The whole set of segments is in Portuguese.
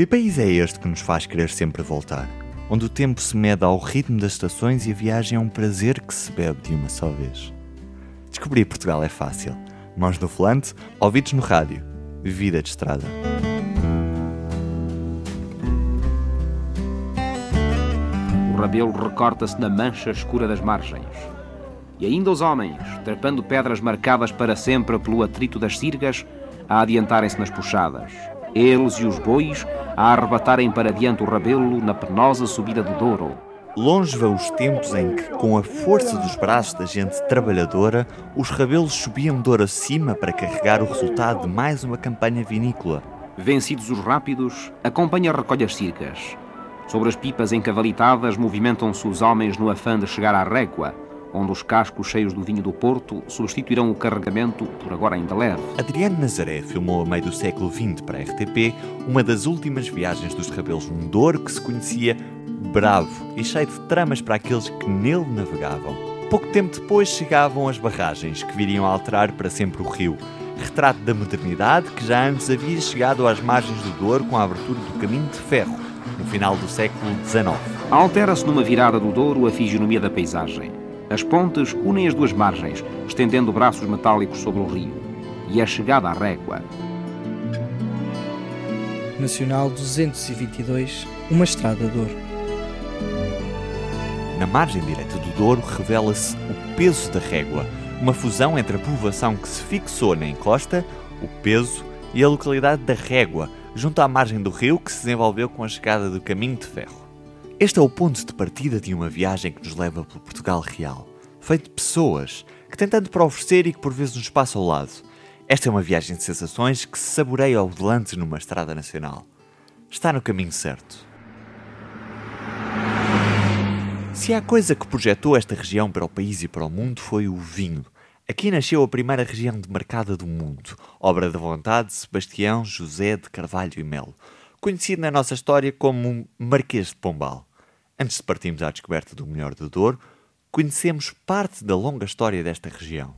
Que país é este que nos faz querer sempre voltar? Onde o tempo se mede ao ritmo das estações e a viagem é um prazer que se bebe de uma só vez. Descobrir Portugal é fácil. Mãos no volante, ouvidos no rádio. Vida de estrada. O rabelo recorta-se na mancha escura das margens. E ainda os homens, trepando pedras marcadas para sempre pelo atrito das sirgas, a adiantarem-se nas puxadas. Eles e os bois a arrebatarem para diante o rabelo na penosa subida do Douro. Longe vão os tempos em que, com a força dos braços da gente trabalhadora, os rabelos subiam Douro acima para carregar o resultado de mais uma campanha vinícola. Vencidos os rápidos, acompanha recolhe as circas. Sobre as pipas encavalitadas movimentam-se os homens no afã de chegar à régua, onde os cascos cheios do vinho do Porto substituirão o carregamento, por agora ainda leve. Adriano Nazaré filmou a meio do século XX para a RTP uma das últimas viagens dos rabelos num Douro que se conhecia bravo e cheio de tramas para aqueles que nele navegavam. Pouco tempo depois chegavam as barragens, que viriam a alterar para sempre o rio. Retrato da modernidade que já antes havia chegado às margens do Douro com a abertura do caminho de ferro, no final do século XIX. Altera-se numa virada do Douro a fisionomia da paisagem. As pontes unem as duas margens, estendendo braços metálicos sobre o rio. E a chegada à régua. Nacional 222, uma estrada de ouro. Na margem direita do Douro revela-se o peso da régua, uma fusão entre a povoação que se fixou na encosta, o peso, e a localidade da Régua, junto à margem do rio que se desenvolveu com a chegada do caminho de ferro. Este é o ponto de partida de uma viagem que nos leva pelo Portugal real, feito de pessoas que têm tanto para oferecer e que por vezes nos passa ao lado. Esta é uma viagem de sensações que se saboreia ao volante numa estrada nacional. Está no caminho certo. Se há coisa que projetou esta região para o país e para o mundo foi o vinho. Aqui nasceu a primeira região demarcada do mundo, obra da vontade de Sebastião José de Carvalho e Melo, conhecido na nossa história como Marquês de Pombal. Antes de partirmos à descoberta do melhor do Douro, conhecemos parte da longa história desta região.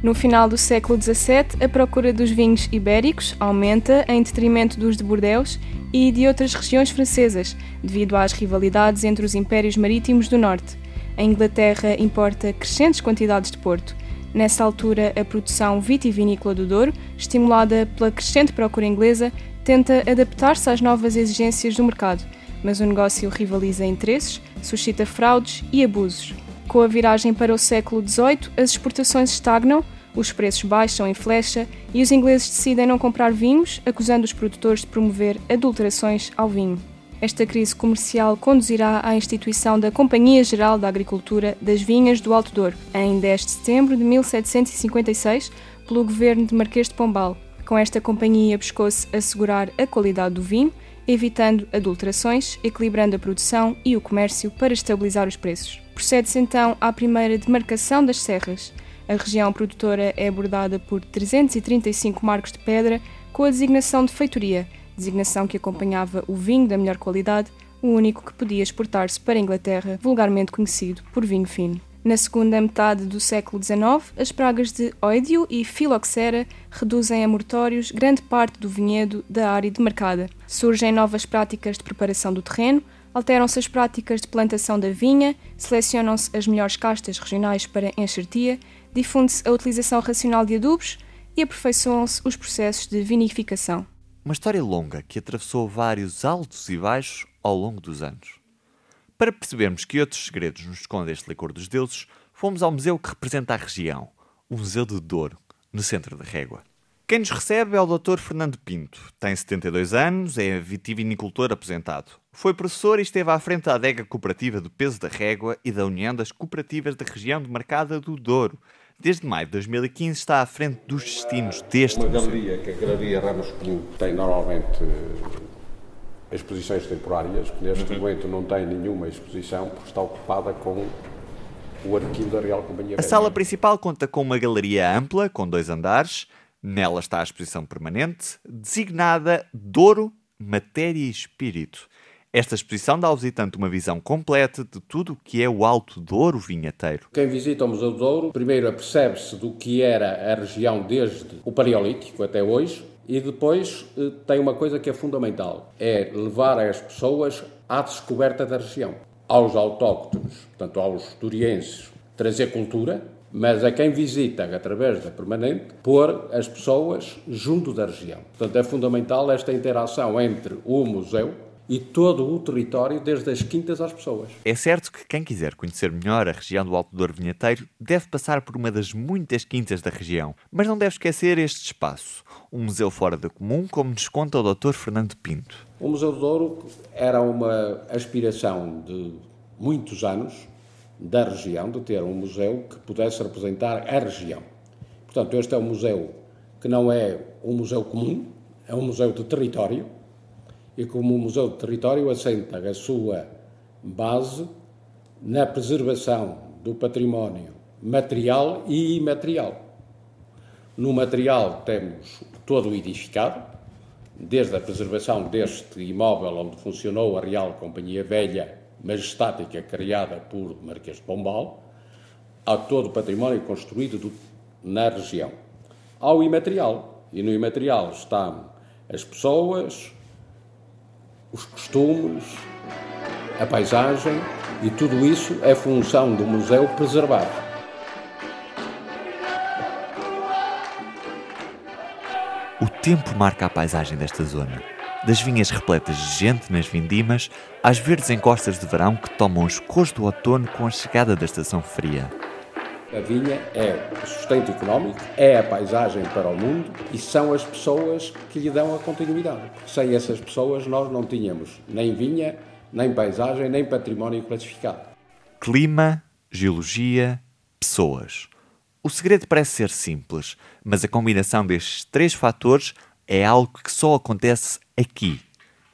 No final do século XVII, a procura dos vinhos ibéricos aumenta em detrimento dos de Bordeaux e de outras regiões francesas, devido às rivalidades entre os impérios marítimos do norte. A Inglaterra importa crescentes quantidades de porto. Nessa altura, a produção vitivinícola do Douro, estimulada pela crescente procura inglesa, tenta adaptar-se às novas exigências do mercado mas o negócio rivaliza interesses, suscita fraudes e abusos. Com a viragem para o século XVIII, as exportações estagnam, os preços baixam em flecha e os ingleses decidem não comprar vinhos, acusando os produtores de promover adulterações ao vinho. Esta crise comercial conduzirá à instituição da Companhia Geral da Agricultura das Vinhas do Alto Douro, em 10 de setembro de 1756, pelo governo de Marquês de Pombal. Com esta companhia buscou-se assegurar a qualidade do vinho evitando adulterações, equilibrando a produção e o comércio para estabilizar os preços. Procede-se então à primeira demarcação das serras. A região produtora é abordada por 335 marcos de pedra com a designação de feitoria, designação que acompanhava o vinho da melhor qualidade, o único que podia exportar-se para a Inglaterra, vulgarmente conhecido por vinho fino. Na segunda metade do século XIX, as pragas de óidio e filoxera reduzem a mortórios grande parte do vinhedo da área demarcada. Surgem novas práticas de preparação do terreno, alteram-se as práticas de plantação da vinha, selecionam-se as melhores castas regionais para enxertia, difunde-se a utilização racional de adubos e aperfeiçoam-se os processos de vinificação. Uma história longa que atravessou vários altos e baixos ao longo dos anos. Para percebermos que outros segredos nos esconde este licor dos deuses, fomos ao museu que representa a região, o Museu do Douro, no centro da Régua. Quem nos recebe é o Dr. Fernando Pinto. Tem 72 anos, é vitivinicultor aposentado. Foi professor e esteve à frente da adega cooperativa do Peso da Régua e da União das Cooperativas da Região Demarcada do Douro. Desde maio de 2015 está à frente dos destinos deste Uma museu. galeria que a Galeria Ramos Peru tem normalmente exposições temporárias, que neste momento não tem nenhuma exposição, porque está ocupada com o arquivo da Real Companhia A Velha. sala principal conta com uma galeria ampla, com dois andares. Nela está a exposição permanente, designada Douro, Matéria e Espírito. Esta exposição dá ao visitante uma visão completa de tudo o que é o Alto Douro vinheteiro. Quem visita o Museu do Douro, primeiro apercebe-se do que era a região desde o Paleolítico até hoje, E depois eh, tem uma coisa que é fundamental, é levar as pessoas à descoberta da região. Aos autóctonos, portanto aos turienses, trazer cultura, mas a quem visita através da permanente, pôr as pessoas junto da região. Portanto, é fundamental esta interação entre o museu e todo o território, desde as quintas às pessoas. É certo que quem quiser conhecer melhor a região do Alto Douro Vinheteiro deve passar por uma das muitas quintas da região, mas não deve esquecer este espaço, um museu fora da comum, como nos conta o Dr. Fernando Pinto. O Museu do Douro era uma aspiração de muitos anos da região, de ter um museu que pudesse representar a região. Portanto, este é um museu que não é um museu comum, é um museu de território, e como Museu de Território assenta a sua base na preservação do património material e imaterial. No material temos todo o edificado, desde a preservação deste imóvel onde funcionou a Real Companhia Velha Majestática criada por Marquês de Pombal, a todo o património construído do, na região. Ao imaterial, e no imaterial estão as pessoas, os costumes, a paisagem e tudo isso é função do museu preservar. O tempo marca a paisagem desta zona. Das vinhas repletas de gente nas vindimas, às verdes encostas de verão que tomam os cores do outono com a chegada da estação fria. A vinha é o sustento económico, é a paisagem para o mundo e são as pessoas que lhe dão a continuidade. Sem essas pessoas nós não tínhamos nem vinha, nem paisagem, nem património classificado. Clima, geologia, pessoas. O segredo parece ser simples, mas a combinação destes três fatores é algo que só acontece aqui.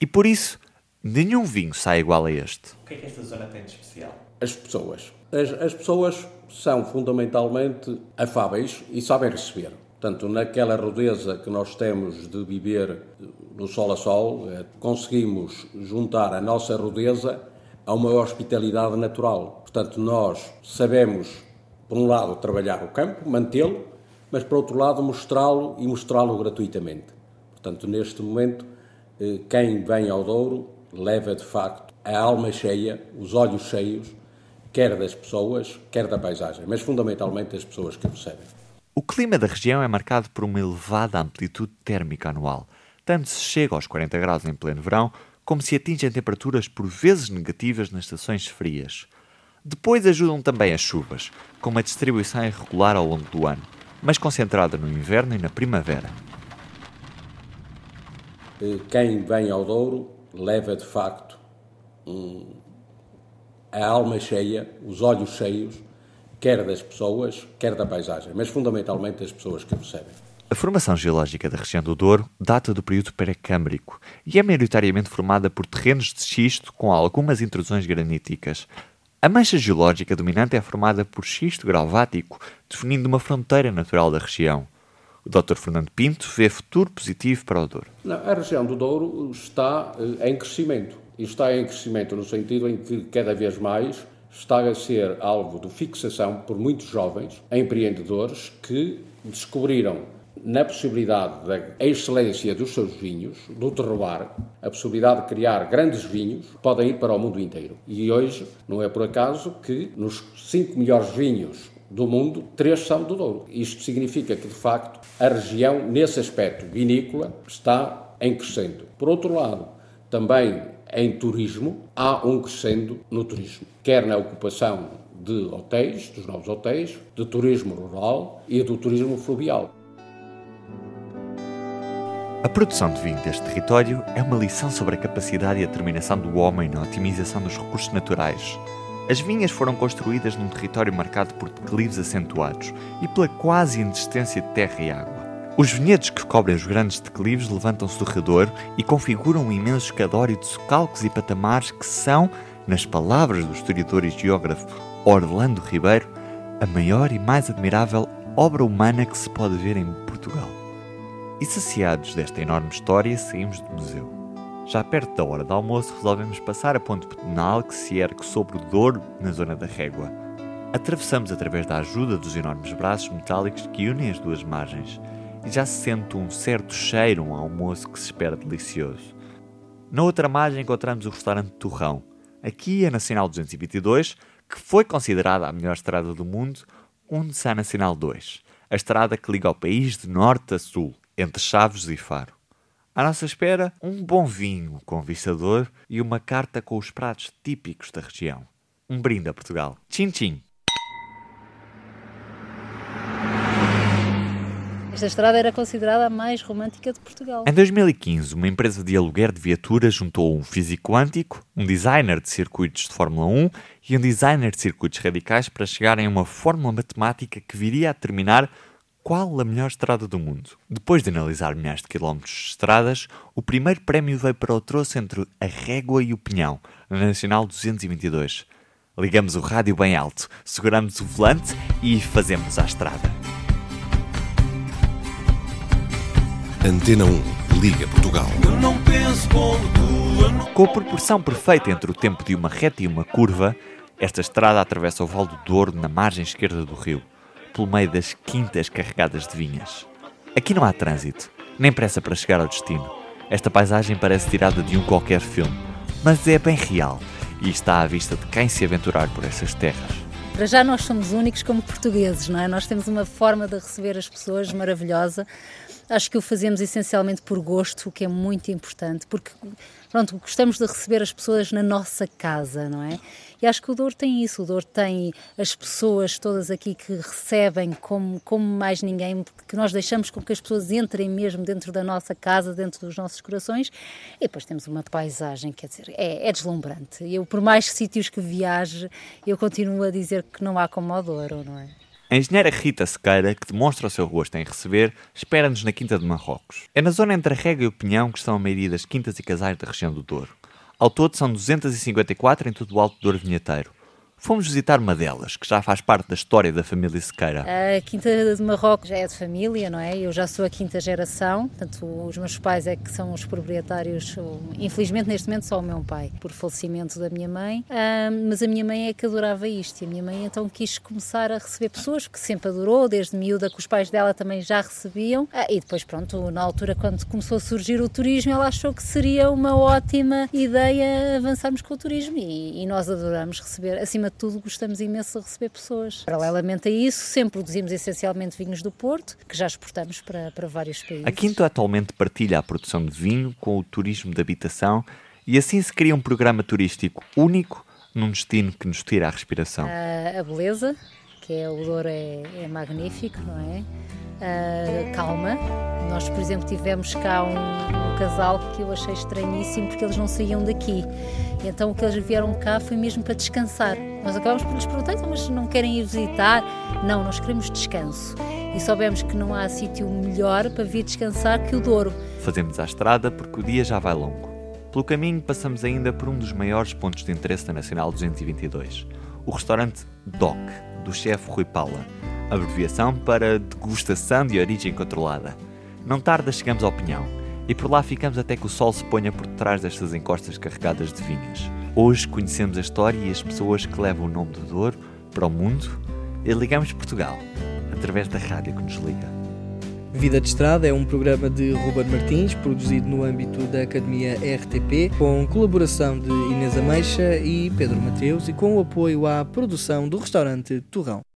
E por isso, nenhum vinho sai igual a este. O que é que esta zona tem de especial? As pessoas. As, as pessoas são fundamentalmente afáveis e sabem receber. Portanto, naquela rudeza que nós temos de viver no sol a sol, eh, conseguimos juntar a nossa rudeza a uma hospitalidade natural. Portanto, nós sabemos, por um lado, trabalhar o campo, mantê-lo, mas por outro lado, mostrá-lo e mostrá-lo gratuitamente. Portanto, neste momento, eh, quem vem ao Douro leva de facto a alma cheia, os olhos cheios quer das pessoas, quer da paisagem, mas fundamentalmente das pessoas que recebem. O clima da região é marcado por uma elevada amplitude térmica anual. Tanto se chega aos 40 graus em pleno verão, como se atingem temperaturas por vezes negativas nas estações frias. Depois ajudam também as chuvas, com uma distribuição irregular ao longo do ano, mas concentrada no inverno e na primavera. Eh, quem vem ao Douro leva de facto um, a alma cheia, os olhos cheios, quer das pessoas, quer da paisagem, mas fundamentalmente das pessoas que recebem. A formação geológica da região do Douro data do período pré-câmbrico e é maioritariamente formada por terrenos de xisto com algumas intrusões graníticas. A mancha geológica dominante é formada por xisto grauvático, definindo uma fronteira natural da região. O Dr. Fernando Pinto vê futuro positivo para o Douro. Não, a região do Douro está eh, em crescimento está em crescimento no sentido em que cada vez mais está a ser alvo de fixação por muitos jovens empreendedores que descobriram na possibilidade da excelência dos seus vinhos, do terroir, a possibilidade de criar grandes vinhos, podem ir para o mundo inteiro. E hoje não é por acaso que nos cinco melhores vinhos do mundo, três são do Douro. Isto significa que, de facto, a região, nesse aspecto vinícola, está em crescendo. Por outro lado, também em turismo, há um crescendo no turismo, quer na ocupação de hotéis, dos novos hotéis, de turismo rural e do turismo fluvial. A produção de vinho deste território é uma lição sobre a capacidade e a determinação do homem na otimização dos recursos naturais. As vinhas foram construídas num território marcado por declives acentuados e pela quase inexistência de terra e água. Os vinhedos que cobrem os grandes declives levantam-se do redor e configuram um imenso escadório de socalcos e patamares que são, nas palavras do historiador e geógrafo Orlando Ribeiro, a maior e mais admirável obra humana que se pode ver em Portugal. E saciados desta enorme história, saímos do museu. Já perto da hora do almoço, resolvemos passar a ponte pedonal que se ergue sobre o Douro, na zona da Régua. Atravessamos através da ajuda dos enormes braços metálicos que unem as duas margens já se sente um certo cheiro, um almoço que se espera delicioso. Na outra margem encontramos o restaurante Torrão. Aqui a Nacional 222, que foi considerada a melhor estrada do mundo, onde-se a Nacional 2, a estrada que liga o país de norte a sul, entre Chaves e Faro. À nossa espera, um bom vinho convistador e uma carta com os pratos típicos da região. Um brinde a Portugal. Tchim, tchim! Esta estrada era considerada a mais romântica de Portugal. Em 2015, uma empresa de aluguer de viaturas juntou um físico quântico, um designer de circuitos de Fórmula 1 e um designer de circuitos radicais para chegarem a uma fórmula matemática que viria a determinar qual a melhor estrada do mundo. Depois de analisar milhares de quilómetros de estradas, o primeiro prémio veio para o troço entre a Régua e o Pinhão, na Nacional 222. Ligamos o rádio bem alto, seguramos o volante e fazemos a estrada. Antena 1, Liga Portugal. Com a proporção perfeita entre o tempo de uma reta e uma curva, esta estrada atravessa o Val do Douro na margem esquerda do rio, pelo meio das quintas carregadas de vinhas. Aqui não há trânsito, nem pressa para chegar ao destino. Esta paisagem parece tirada de um qualquer filme, mas é bem real e está à vista de quem se aventurar por essas terras. Para já nós somos únicos como portugueses, não é? Nós temos uma forma de receber as pessoas maravilhosa. Acho que o fazemos essencialmente por gosto, o que é muito importante, porque pronto, gostamos de receber as pessoas na nossa casa, não é? E acho que o Douro tem isso, o Douro tem as pessoas todas aqui que recebem como, como mais ninguém, que nós deixamos com que as pessoas entrem mesmo dentro da nossa casa, dentro dos nossos corações, e depois temos uma paisagem, quer dizer, é, é deslumbrante. Eu, por mais sítios que viaje, eu continuo a dizer que não há como o Douro, não é? A engenheira Rita Sequeira, que demonstra o seu gosto em receber, espera-nos na Quinta de Marrocos. É na zona entre a Rega e o Pinhão que estão a maioria das quintas e casais da região do Douro. Ao todo são 254 em todo o Alto Douro Vinheteiro. Fomos visitar uma delas, que já faz parte da história da família Sequeira. A Quinta de Marrocos já é de família, não é? Eu já sou a quinta geração, portanto, os meus pais é que são os proprietários. Infelizmente, neste momento, só o meu pai, por falecimento da minha mãe. mas a minha mãe é que adorava isto e a minha mãe então quis começar a receber pessoas, que sempre adorou, desde miúda, que os pais dela também já recebiam. Ah, e depois, pronto, na altura, quando começou a surgir o turismo, ela achou que seria uma ótima ideia avançarmos com o turismo e, nós adoramos receber, acima de tudo, gostamos imenso de receber pessoas. Paralelamente a isso, sempre produzimos essencialmente vinhos do Porto, que já exportamos para, para vários países. A Quinto atualmente partilha a produção de vinho com o turismo de habitação e assim se cria um programa turístico único num destino que nos tira a respiração. A, a beleza, que é o Douro é, é magnífico, não é? A calma. Nós, por exemplo, tivemos cá um, casal que eu achei estranhíssimo porque eles não saíam daqui. Então o que eles vieram cá foi mesmo para descansar. Nós acabamos por lhes perguntar, então, mas não querem ir visitar? Não, nós queremos descanso. E soubemos que não há sítio melhor para vir descansar que o Douro. Fazemos a estrada porque o dia já vai longo. Pelo caminho passamos ainda por um dos maiores pontos de interesse da Nacional 222, o restaurante DOC, do chefe Rui Paula, abreviação para Degustação de Origem Controlada. Não tarda chegamos ao Pinhão e por lá ficamos até que o sol se ponha por trás destas encostas carregadas de vinhas. Hoje conhecemos a história e as pessoas que levam o nome do Douro para o mundo e ligamos Portugal através da rádio que nos liga. Vida de Estrada é um programa de Ruben Martins, produzido no âmbito da Academia RTP, com colaboração de Inês Ameixa e Pedro Mateus e com o apoio à produção do restaurante Torrão.